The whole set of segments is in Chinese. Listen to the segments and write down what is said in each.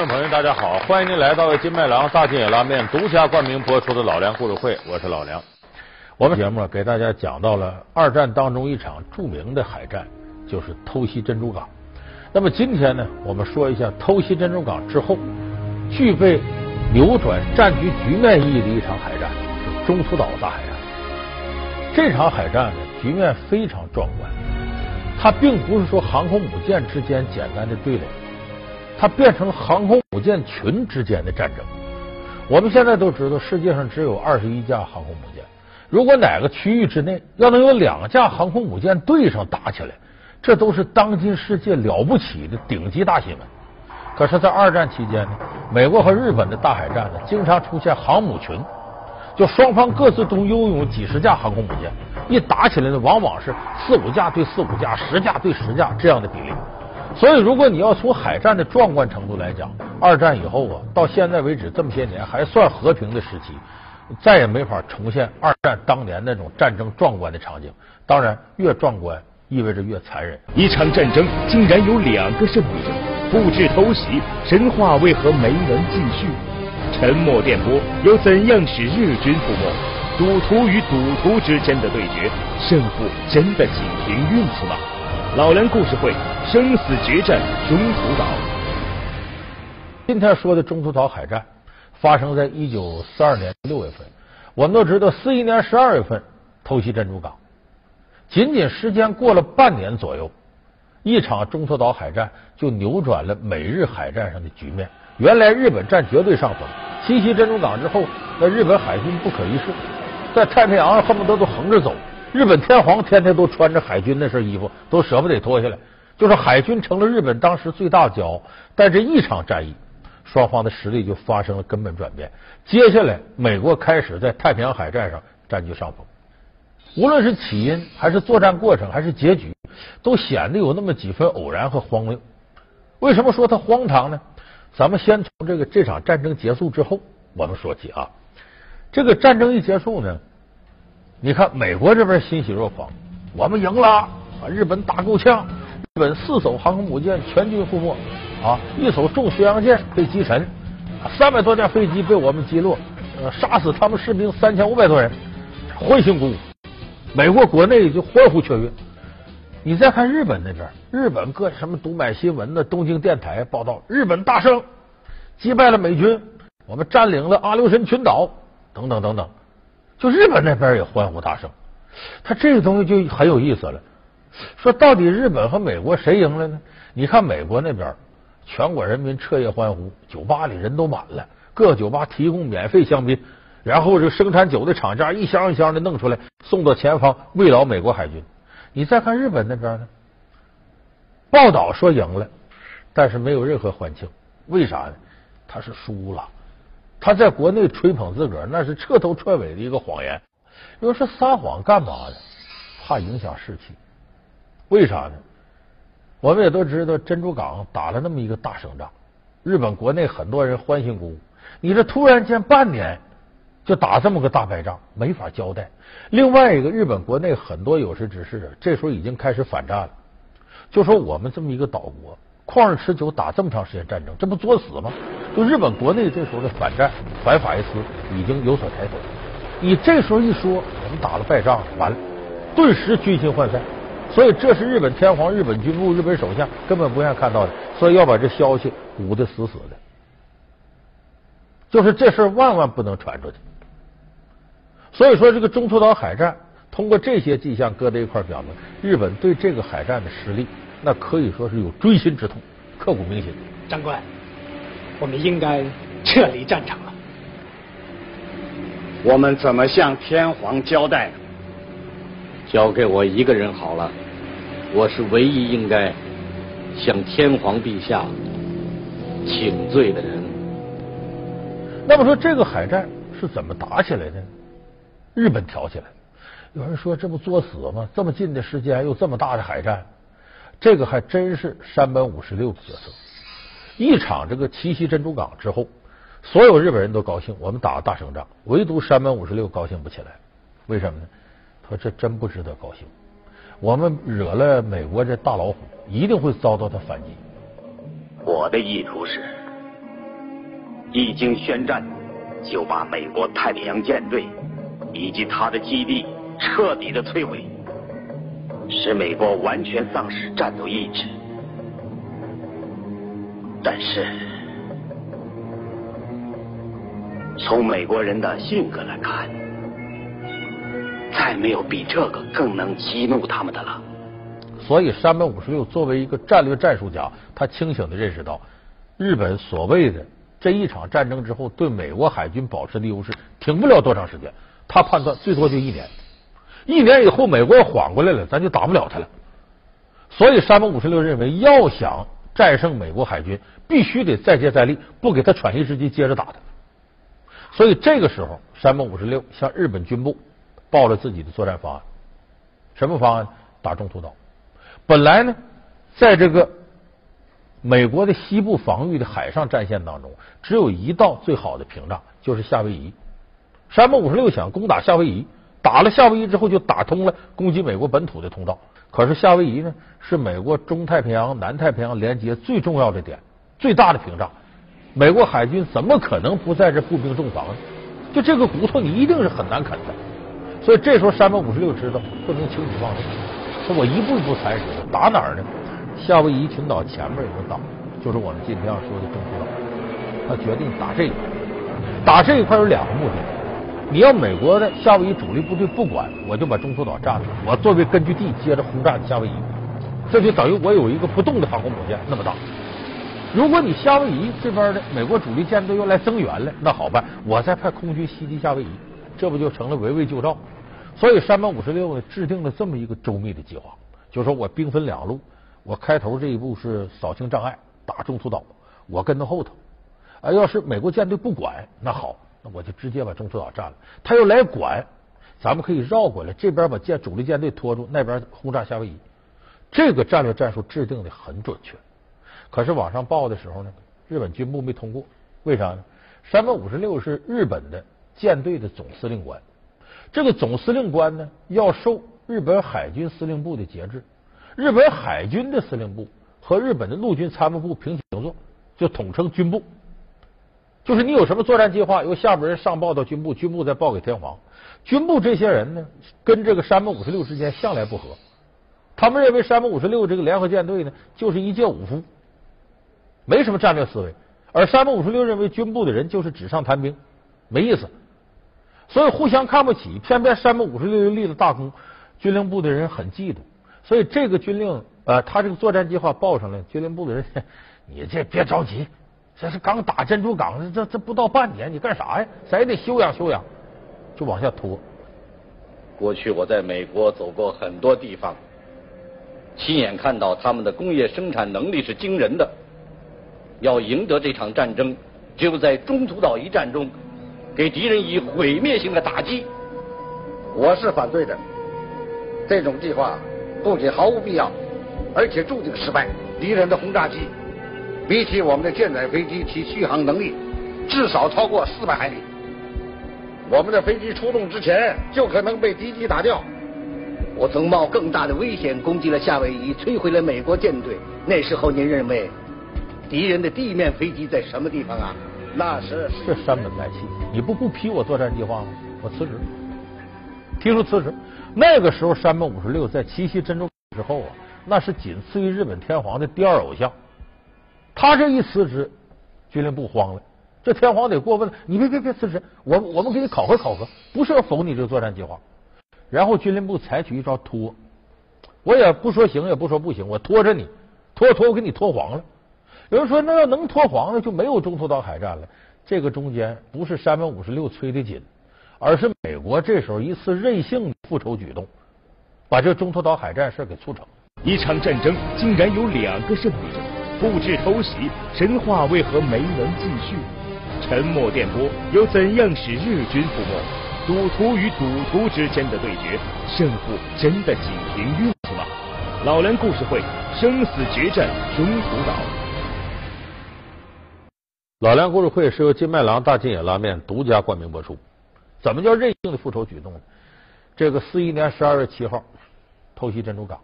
观众朋友，大家好，欢迎您来到金麦郎大金野拉面独家冠名播出的老梁故事会，我是老梁。我们节目给大家讲到了二战当中一场著名的海战，就是偷袭珍珠港。那么今天呢，我们说一下偷袭珍珠港之后，具备扭转战局局面意义的一场海战——中途岛大海战。这场海战呢，局面非常壮观，它并不是说航空母舰之间简单的对垒。它变成航空母舰群之间的战争。我们现在都知道，世界上只有二十一架航空母舰。如果哪个区域之内要能有两架航空母舰对上打起来，这都是当今世界了不起的顶级大新闻。可是，在二战期间呢，美国和日本的大海战呢，经常出现航母群，就双方各自都拥有几十架航空母舰，一打起来呢，往往是四五架对四五架，十架对十架这样的比例。所以，如果你要从海战的壮观程度来讲，二战以后啊，到现在为止这么些年还算和平的时期，再也没法重现二战当年那种战争壮观的场景。当然，越壮观意味着越残忍。一场战争竟然有两个胜利者，复制偷袭，神话为何没能继续？沉默电波又怎样使日军覆没？赌徒与赌徒之间的对决，胜负真的仅凭运气吗？老梁故事会生死决战中途岛。今天说的中途岛海战发生在一九四二年六月份。我们都知道，四一年十二月份偷袭珍珠港，仅仅时间过了半年左右，一场中途岛海战就扭转了美日海战上的局面。原来日本占绝对上风，袭珍珠港之后，那日本海军不可一世，在太平洋恨不得都横着走。日本天皇天天都穿着海军那身衣服，都舍不得脱下来。就是海军成了日本当时最大的骄傲。但这一场战役，双方的实力就发生了根本转变。接下来，美国开始在太平洋海战上占据上风。无论是起因，还是作战过程，还是结局，都显得有那么几分偶然和荒谬。为什么说它荒唐呢？咱们先从这个这场战争结束之后，我们说起啊。这个战争一结束呢？你看，美国这边欣喜若狂，我们赢了，啊！日本打够呛，日本四艘航空母舰全军覆没，啊，一艘重巡洋舰被击沉，三百多架飞机被我们击落，呃，杀死他们士兵三千五百多人，欢欣鼓舞，美国国内就欢呼雀跃。你再看日本那边，日本各什么读卖新闻的东京电台报道，日本大胜，击败了美军，我们占领了阿留申群岛，等等等等。就日本那边也欢呼大胜，他这个东西就很有意思了。说到底，日本和美国谁赢了呢？你看美国那边，全国人民彻夜欢呼，酒吧里人都满了，各酒吧提供免费香槟，然后这生产酒的厂家一箱一箱的弄出来，送到前方慰劳美国海军。你再看日本那边呢，报道说赢了，但是没有任何欢庆，为啥呢？他是输了。他在国内吹捧自个儿，那是彻头彻尾的一个谎言。要说撒谎干嘛呢？怕影响士气。为啥呢？我们也都知道，珍珠港打了那么一个大胜仗，日本国内很多人欢欣鼓舞。你这突然间半年就打这么个大败仗，没法交代。另外一个，日本国内很多有识之士这时候已经开始反战了，就说我们这么一个岛国。旷日持久打这么长时间战争，这不作死吗？就日本国内这时候的反战反法西斯已经有所抬头。你这时候一说我们打了败仗，完了，顿时军心涣散。所以这是日本天皇、日本军部、日本首相根本不愿意看到的，所以要把这消息捂得死死的。就是这事万万不能传出去。所以说，这个中途岛海战通过这些迹象搁在一块表明，日本对这个海战的实力。那可以说是有锥心之痛，刻骨铭心。长官，我们应该撤离战场了。我们怎么向天皇交代呢？交给我一个人好了，我是唯一应该向天皇陛下请罪的人。那么说，这个海战是怎么打起来的呢？日本挑起来。有人说，这不作死吗？这么近的时间，又这么大的海战。这个还真是山本五十六的角色。一场这个奇袭珍珠港之后，所有日本人都高兴，我们打了大胜仗。唯独山本五十六高兴不起来，为什么呢？说这真不值得高兴。我们惹了美国这大老虎，一定会遭到他反击。我的意图是一经宣战，就把美国太平洋舰队以及他的基地彻底的摧毁，使美国完全丧失战斗意志。但是，从美国人的性格来看，再没有比这个更能激怒他们的了。所以，山本五十六作为一个战略战术家，他清醒的认识到，日本所谓的这一场战争之后对美国海军保持的优势，挺不了多长时间。他判断最多就一年，一年以后美国缓过来了，咱就打不了他了。所以，山本五十六认为，要想战胜美国海军，必须得再接再厉，不给他喘息之机，接着打他。所以，这个时候，山本五十六向日本军部报了自己的作战方案。什么方案？打中途岛。本来呢，在这个美国的西部防御的海上战线当中，只有一道最好的屏障，就是夏威夷。山本五十六想攻打夏威夷，打了夏威夷之后，就打通了攻击美国本土的通道。可是夏威夷呢，是美国中太平洋、南太平洋连接最重要的点，最大的屏障。美国海军怎么可能不在这步兵重防呢？就这个骨头，你一定是很难啃的。所以这时候，三百五十六知道不能轻举妄动。说我一步一步踩实的，打哪儿呢？夏威夷群岛前面有个岛，就是我们今天要说的中途岛。他决定打这一块，打这一块有两个目的。你要美国的夏威夷主力部队不管，我就把中途岛占了，我作为根据地接着轰炸夏威夷，这就等于我有一个不动的航空母舰那么大。如果你夏威夷这边的美国主力舰队又来增援了，那好办，我再派空军袭击夏威夷，这不就成了围魏救赵？所以山本五十六呢制定了这么一个周密的计划，就说我兵分两路，我开头这一步是扫清障碍，打中途岛，我跟到后头。啊，要是美国舰队不管，那好，那我就直接把中途岛占了。他要来管，咱们可以绕过来，这边把舰主力舰队拖住，那边轰炸夏威夷。这个战略战术制定的很准确。可是往上报的时候呢，日本军部没通过，为啥呢？山本五十六是日本的舰队的总司令官。这个总司令官呢，要受日本海军司令部的节制。日本海军的司令部和日本的陆军参谋部平起平坐，就统称军部。就是你有什么作战计划，由下边人上报到军部，军部再报给天皇。军部这些人呢，跟这个山本五十六之间向来不和。他们认为山本五十六这个联合舰队呢，就是一介武夫，没什么战略思维。而山本五十六认为军部的人就是纸上谈兵，没意思。所以互相看不起，偏偏山本五十六立了大功，军令部的人很嫉妒。所以这个军令，呃，他这个作战计划报上来，军令部的人，你这别着急，这是刚打珍珠港，这这不到半年，你干啥呀？咱也得休养休养，就往下拖。过去我在美国走过很多地方，亲眼看到他们的工业生产能力是惊人的。要赢得这场战争，只有在中途岛一战中。给敌人以毁灭性的打击，我是反对的。这种计划不仅毫无必要，而且注定失败。敌人的轰炸机比起我们的舰载飞机，其续航能力至少超过四百海里。我们的飞机出动之前就可能被敌机打掉。我曾冒更大的危险攻击了夏威夷，摧毁了美国舰队。那时候您认为敌人的地面飞机在什么地方啊？那是是山本卖气，你不不批我作战计划吗？我辞职，提出辞职。那个时候，山本五十六在七夕珍珠之后啊，那是仅次于日本天皇的第二偶像。他这一辞职，军令部慌了，这天皇得过问，你别别别辞职，我我们给你考核考核，不是要否你这个作战计划。然后军令部采取一招拖，我也不说行，也不说不行，我拖着你，拖拖我给你拖黄了。有人说，那要能拖黄了，就没有中途岛海战了。这个中间不是山本五十六催的紧，而是美国这时候一次任性复仇举动，把这中途岛海战事给促成。一场战争竟然有两个胜利者，布置偷袭，神话为何没能继续？沉默电波又怎样使日军覆没？赌徒与赌徒之间的对决，胜负真的仅凭运气吗？老梁故事会，生死决战中途岛。老梁故事会是由金麦郎大金野拉面独家冠名播出。怎么叫任性的复仇举动呢？这个四一年十二月七号偷袭珍珠港，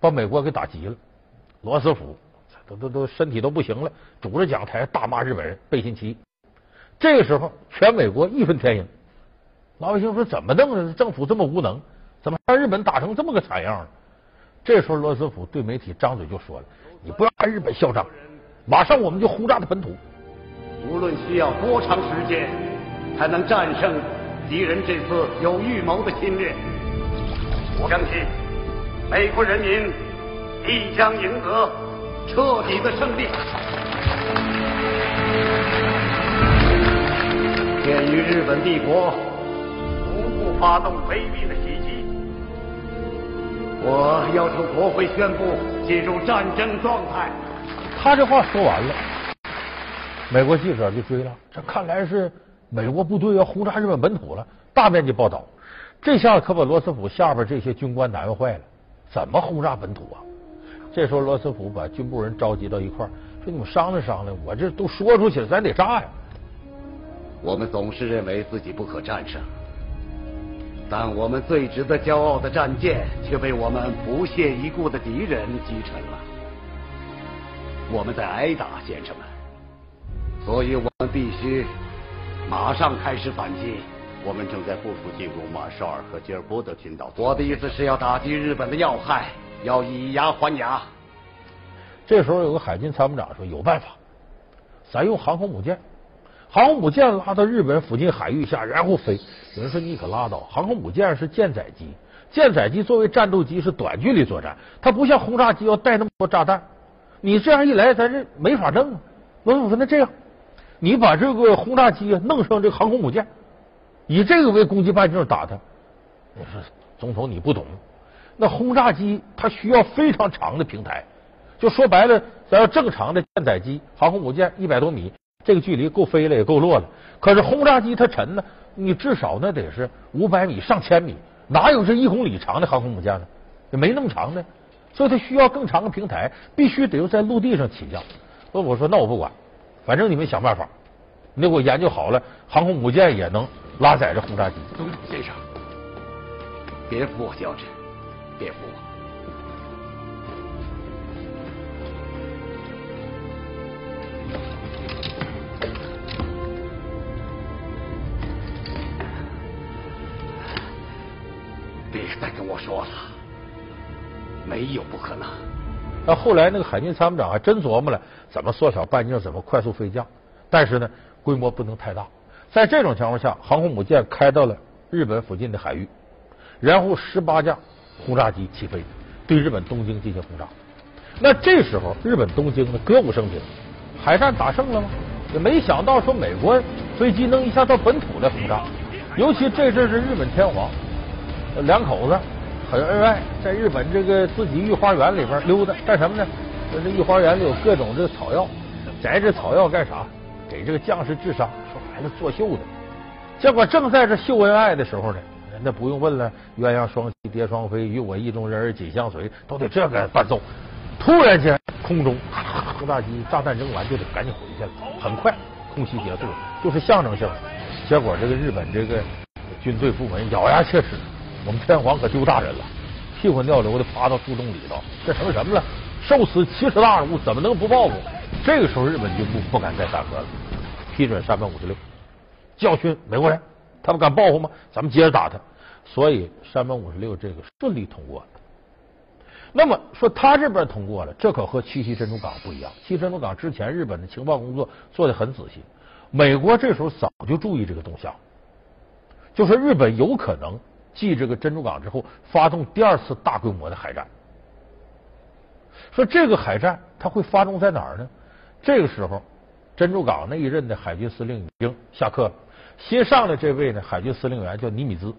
把美国给打急了。罗斯福都都都身体都不行了，拄着讲台大骂日本人背信弃义。这个时候，全美国义愤填膺，老百姓说怎么弄的？政府这么无能，怎么让日本打成这么个惨样呢？这时候，罗斯福对媒体张嘴就说了：“你不要看日本嚣张，马上我们就轰炸他本土。无论需要多长时间，才能战胜敌人这次有预谋的侵略，我相信美国人民必将赢得彻底的胜利。鉴于日本帝国无故发动卑鄙的袭击，我要求国会宣布进入战争状态。”他这话说完了，美国记者就追了。这看来是美国部队要轰炸日本本土了，大面积报道。这下可把罗斯福下边这些军官难坏了。怎么轰炸本土啊？这时候罗斯福把军部人召集到一块儿，说：“你们商量商量，我这都说出去了，咱得炸呀。”我们总是认为自己不可战胜，但我们最值得骄傲的战舰却被我们不屑一顾的敌人击沉了。我们在挨打，先生们，所以我们必须马上开始反击。我们正在部署进攻马绍尔和吉尔伯德群岛。我的意思是要打击日本的要害，要以牙还牙。这时候有个海军参谋长说：“有办法，咱用航空母舰。”航空母舰拉到日本附近海域下，然后飞。有人说你可拉倒，航空母舰是舰载机，舰载机作为战斗机是短距离作战，它不像轰炸机要带那么多炸弹。你这样一来，咱这没法弄啊。罗斯福说：“那这样，你把这个轰炸机啊弄上这个航空母舰，以这个为攻击半径打他。”我说：“总统你不懂，那轰炸机它需要非常长的平台，就说白了，咱要正常的舰载机、航空母舰一百多米。”这个距离够飞了，也够落了。可是轰炸机它沉呢，你至少那得是五百米、上千米，哪有这一公里长的航空母舰呢？也没那么长的，所以它需要更长的平台，必须得要在陆地上起降。我我说那我不管，反正你们想办法。你给我研究好了，航空母舰也能拉载着轰炸机。先生，别扶我，乔治，别扶我。别再跟我说了，没有不可能。那后来那个海军参谋长还真琢磨了，怎么缩小半径，怎么快速飞降。但是呢，规模不能太大。在这种情况下，航空母舰开到了日本附近的海域，然后十八架轰炸机起飞，对日本东京进行轰炸。那这时候，日本东京呢歌舞升平，海战打胜了吗？也没想到说美国飞机能一下到本土来轰炸，尤其这阵是日本天皇。两口子很恩爱，在日本这个自己御花园里边溜达，干什么呢？说这御花园里有各种这草药，摘这草药干啥？给这个将士治伤，说孩子作秀的。结果正在这秀恩爱的时候呢，那不用问了，鸳鸯双栖蝶双飞，与我意中人儿紧相随，都得这个伴奏。突然间，空中轰炸机炸弹扔完就得赶紧回去了，很快空袭结束，就是象征性。结果这个日本这个军队部门咬牙切齿。我们天皇可丢大人了，屁滚尿流的趴到树洞里头，这成什么了？受死七十大辱，怎么能不报复？这个时候，日本军部不敢再干和了，批准山本五十六教训美国人，他们敢报复吗？咱们接着打他。所以山本五十六这个顺利通过了。那么说他这边通过了，这可和七七珍珠港不一样。七夕珍珠港之前，日本的情报工作做的很仔细，美国这时候早就注意这个动向，就说日本有可能。继这个珍珠港之后，发动第二次大规模的海战。说这个海战它会发动在哪儿呢？这个时候，珍珠港那一任的海军司令已经下课了，新上的这位呢，海军司令员叫尼米兹。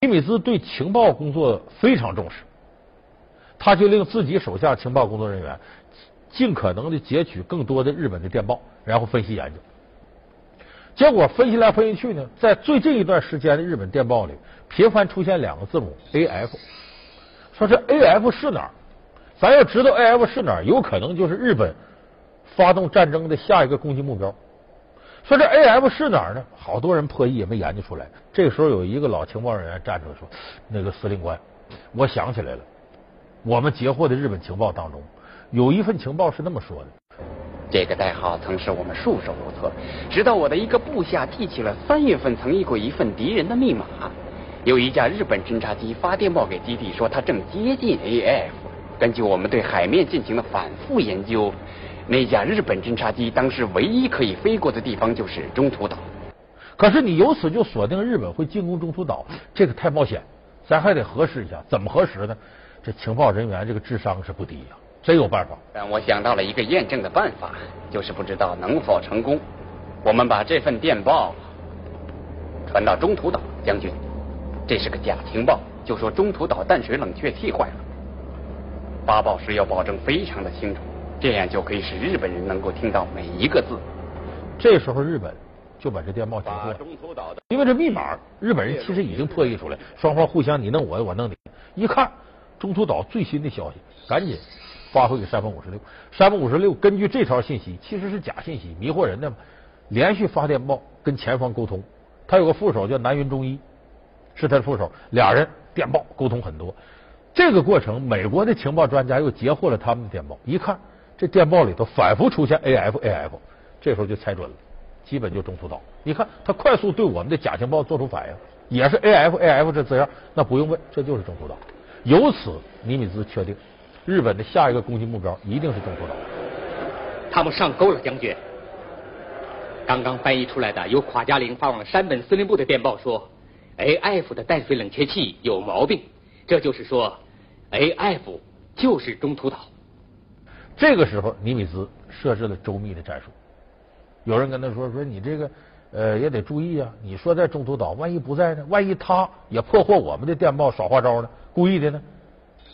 尼米兹对情报工作非常重视，他就令自己手下情报工作人员尽可能的截取更多的日本的电报，然后分析研究。结果分析来分析去呢，在最近一段时间的日本电报里，频繁出现两个字母 A F，说这 A F 是哪儿？咱要知道 A F 是哪儿，有可能就是日本发动战争的下一个攻击目标。说这 A F 是哪儿呢？好多人破译也没研究出来。这个时候有一个老情报人员站出来说：“那个司令官，我想起来了，我们截获的日本情报当中有一份情报是那么说的：这个代号曾使我们束手无策，直到我的一个部下记起了三月份曾译过一份敌人的密码。有一架日本侦察机发电报给基地，说它正接近 AF。根据我们对海面进行的反复研究，那架日本侦察机当时唯一可以飞过的地方就是中途岛。可是你由此就锁定日本会进攻中途岛，这个太冒险，咱还得核实一下。怎么核实呢？这情报人员这个智商是不低呀，真有办法。但我想到了一个验证的办法，就是不知道能否成功。我们把这份电报传到中途岛，将军。这是个假情报，就说中途岛淡水冷却器坏了。发报时要保证非常的清楚，这样就可以使日本人能够听到每一个字。这时候日本就把这电报截获了，因为这密码日本人其实已经破译出来，双方互相你弄我，我弄你。一看中途岛最新的消息，赶紧发回给山峰五十六。山峰五十六根据这条信息，其实是假信息，迷惑人的嘛，连续发电报跟前方沟通。他有个副手叫南云中一。是他的副手，俩人电报沟通很多。这个过程，美国的情报专家又截获了他们的电报，一看这电报里头反复出现 A F A F，这时候就猜准了，基本就中途岛。你看他快速对我们的假情报做出反应，也是 A F A F 这字样，那不用问，这就是中途岛。由此，尼米兹确定日本的下一个攻击目标一定是中途岛。他们上钩了，将军。刚刚翻译出来的由垮加林发往山本司令部的电报说。A.F. 的淡水冷却器有毛病，这就是说，A.F. 就是中途岛。这个时候，尼米兹设置了周密的战术。有人跟他说：“说你这个呃也得注意啊！你说在中途岛，万一不在呢？万一他也破获我们的电报耍花招呢？故意的呢？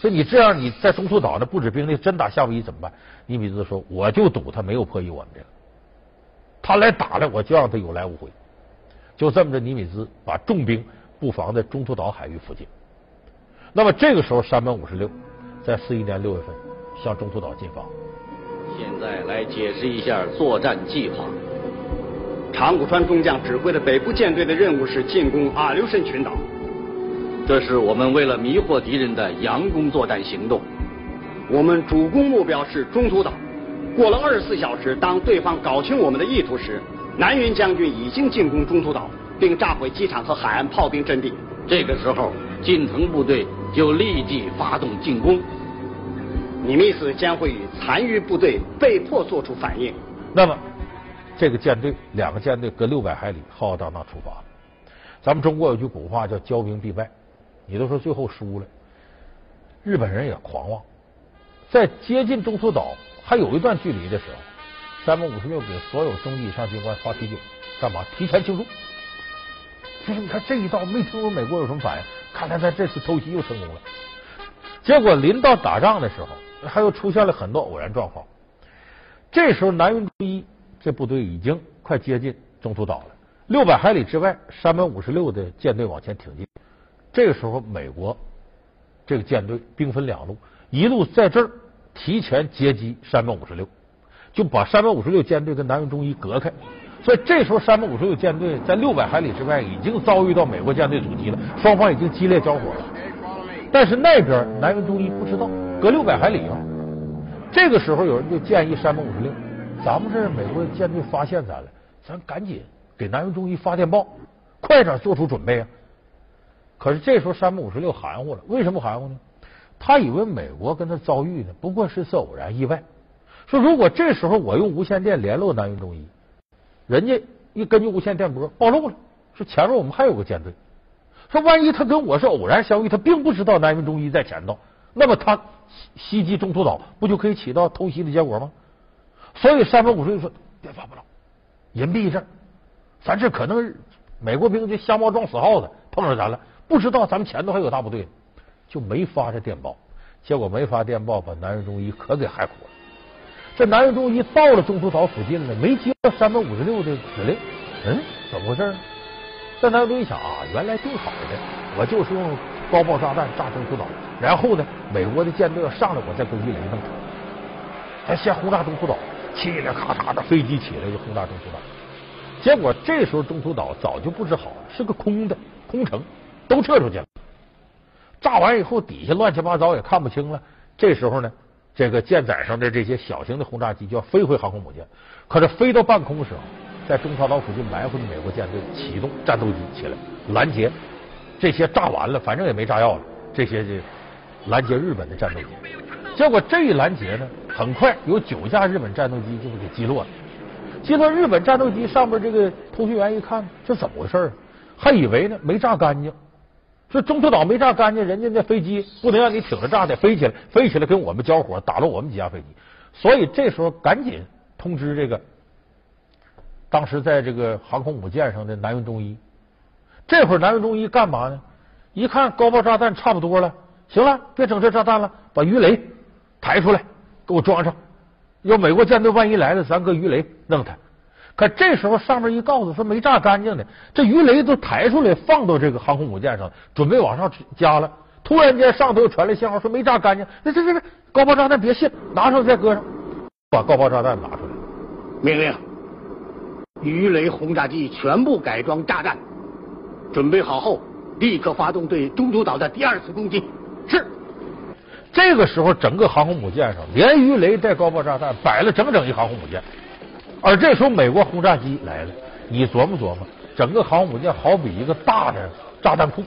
所以你这样你在中途岛那布置兵力，真打夏威夷怎么办？”尼米兹说：“我就赌他没有破译我们这个，他来打来，我就让他有来无回。”就这么着，尼米兹把重兵布防在中途岛海域附近。那么这个时候，山本五十六在四一年六月份向中途岛进发。现在来解释一下作战计划。长谷川中将指挥的北部舰队的任务是进攻阿留申群岛。这是我们为了迷惑敌人的佯攻作战行动。我们主攻目标是中途岛。过了二十四小时，当对方搞清我们的意图时。南云将军已经进攻中途岛，并炸毁机场和海岸炮兵阵地。这个时候，近藤部队就立即发动进攻。尼米斯将会与残余部队被迫做出反应。那么，这个舰队两个舰队隔六百海里浩浩荡荡出发。咱们中国有句古话叫“骄兵必败”，你都说最后输了，日本人也狂妄，在接近中途岛还有一段距离的时候。山本五十六给所有中级以上军官发啤酒，干嘛？提前庆祝。就是你看这一道，没听说美国有什么反应，看来他这次偷袭又成功了。结果临到打仗的时候，还又出现了很多偶然状况。这时候南云忠一这部队已经快接近中途岛了，六百海里之外，山本五十六的舰队往前挺进。这个时候，美国这个舰队兵分两路，一路在这儿提前截击山本五十六。就把山本五十六舰队跟南云忠一隔开，所以这时候山本五十六舰队在六百海里之外已经遭遇到美国舰队阻击了，双方已经激烈交火了。但是那边南云忠一不知道，隔六百海里啊。这个时候有人就建议山本五十六，咱们这美国舰队发现咱了，咱赶紧给南云忠一发电报，快点做出准备啊。可是这时候山本五十六含糊了，为什么含糊呢？他以为美国跟他遭遇呢不过是次偶然意外。说如果这时候我用无线电联络南云忠一，人家一根据无线电波暴露了，说前面我们还有个舰队。说万一他跟我是偶然相遇，他并不知道南云忠一在前头，那么他袭击中途岛不就可以起到偷袭的结果吗？所以山本五十六说别发不了，隐蔽一阵，咱这可能美国兵就瞎猫撞死耗子，碰上咱了，不知道咱们前头还有大部队，就没发这电报。结果没发电报，把南云忠一可给害苦了。这南云忠一到了中途岛附近呢，没接到三百五十六的指令，嗯，怎么回事？这南云忠一想啊，原来定好的，我就是用高爆炸弹炸中途岛，然后呢，美国的舰队要上来，我再攻击雷弄他。先轰炸中途岛，嘁哩咔嚓的飞机起来就轰炸中途岛。结果这时候中途岛早就布置好了，是个空的空城，都撤出去了。炸完以后，底下乱七八糟也看不清了。这时候呢，这个舰载上的这些小型的轰炸机就要飞回航空母舰。可是飞到半空的时候，在中朝岛附近埋伏的美国舰队启动战斗机起来拦截，这些炸完了，反正也没炸药了，这些这拦截日本的战斗机。结果这一拦截呢，很快有九架日本战斗机就给击落了。击落日本战斗机上面这个通讯员一看，这怎么回事啊？还以为呢没炸干净。说中途岛没炸干净，人家那飞机不能让你挺着炸的飞起来，飞起来跟我们交火，打了我们几架飞机。所以这时候赶紧通知这个当时在这个航空母舰上的南云忠一。这会儿南云忠一干嘛呢？一看高爆炸弹差不多了，行了，别整这炸弹了，把鱼雷抬出来给我装上。要美国舰队万一来了，咱搁鱼雷弄它。可这时候上面一告诉说没炸干净的，这鱼雷都抬出来放到这个航空母舰上，准备往上加了。突然间上头又传来信号说没炸干净，那这这这高爆炸弹别信，拿出来再搁上，把高爆炸弹拿出来。命令，鱼雷轰炸机全部改装炸弹，准备好后立刻发动对中途岛的第二次攻击。是。这个时候，整个航空母舰上连鱼雷带高爆炸弹摆了整整一航空母舰。而这时候，美国轰炸机来了，你琢磨琢磨，整个航母舰好比一个大的炸弹库，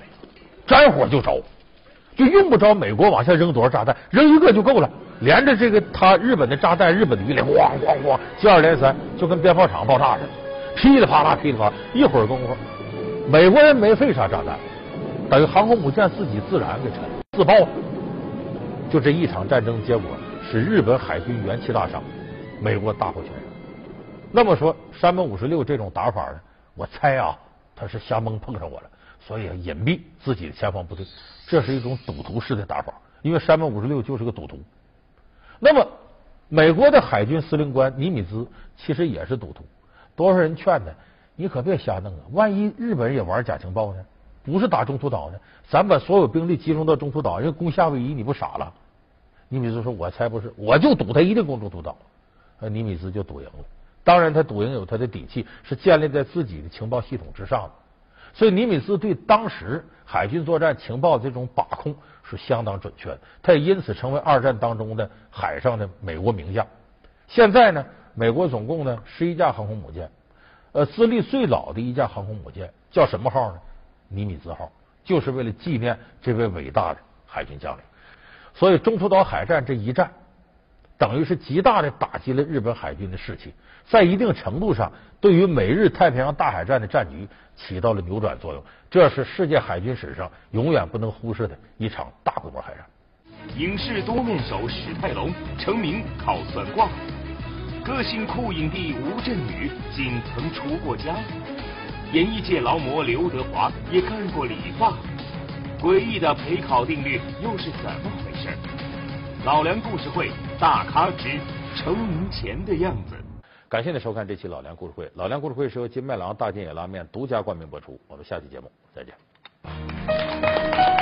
沾火就着，就用不着美国往下扔多少炸弹，扔一个就够了。连着这个他日本的炸弹、日本的鱼雷，咣咣咣，接二连三，就跟鞭炮厂爆炸似的，噼里啪啦，噼里啪啦。一会儿功夫，美国人没费啥炸弹，等于航空母舰自己自燃给沉，自爆了。就这一场战争结果，使日本海军元气大伤，美国大获全胜。那么说，山本五十六这种打法呢？我猜啊，他是瞎蒙碰上我了，所以隐蔽自己的前方部队，这是一种赌徒式的打法。因为山本五十六就是个赌徒。那么，美国的海军司令官尼米兹其实也是赌徒。多少人劝他，你可别瞎弄啊！万一日本人也玩假情报呢？不是打中途岛呢？咱把所有兵力集中到中途岛，人攻夏威夷，你不傻了？尼米兹说：“我才不是，我就赌他一定攻中途岛。”尼米兹就赌赢了。当然，他赌赢有他的底气，是建立在自己的情报系统之上的。所以，尼米兹对当时海军作战情报这种把控是相当准确的。他也因此成为二战当中的海上的美国名将。现在呢，美国总共呢十一架航空母舰，呃，资历最老的一架航空母舰叫什么号呢？尼米兹号，就是为了纪念这位伟大的海军将领。所以，中途岛海战这一战。等于是极大的打击了日本海军的士气，在一定程度上，对于美日太平洋大海战的战局起到了扭转作用。这是世界海军史上永远不能忽视的一场大规模海战。影视多面手史泰龙成名靠算卦，歌星酷影帝吴镇宇仅曾出过家，演艺界劳模刘德华也干过理发，诡异的陪考定律又是怎么回事？老梁故事会大咖之成名前的样子。感谢您收看这期老梁故事会。老梁故事会是由金麦郎大金野拉面独家冠名播出。我们下期节目再见。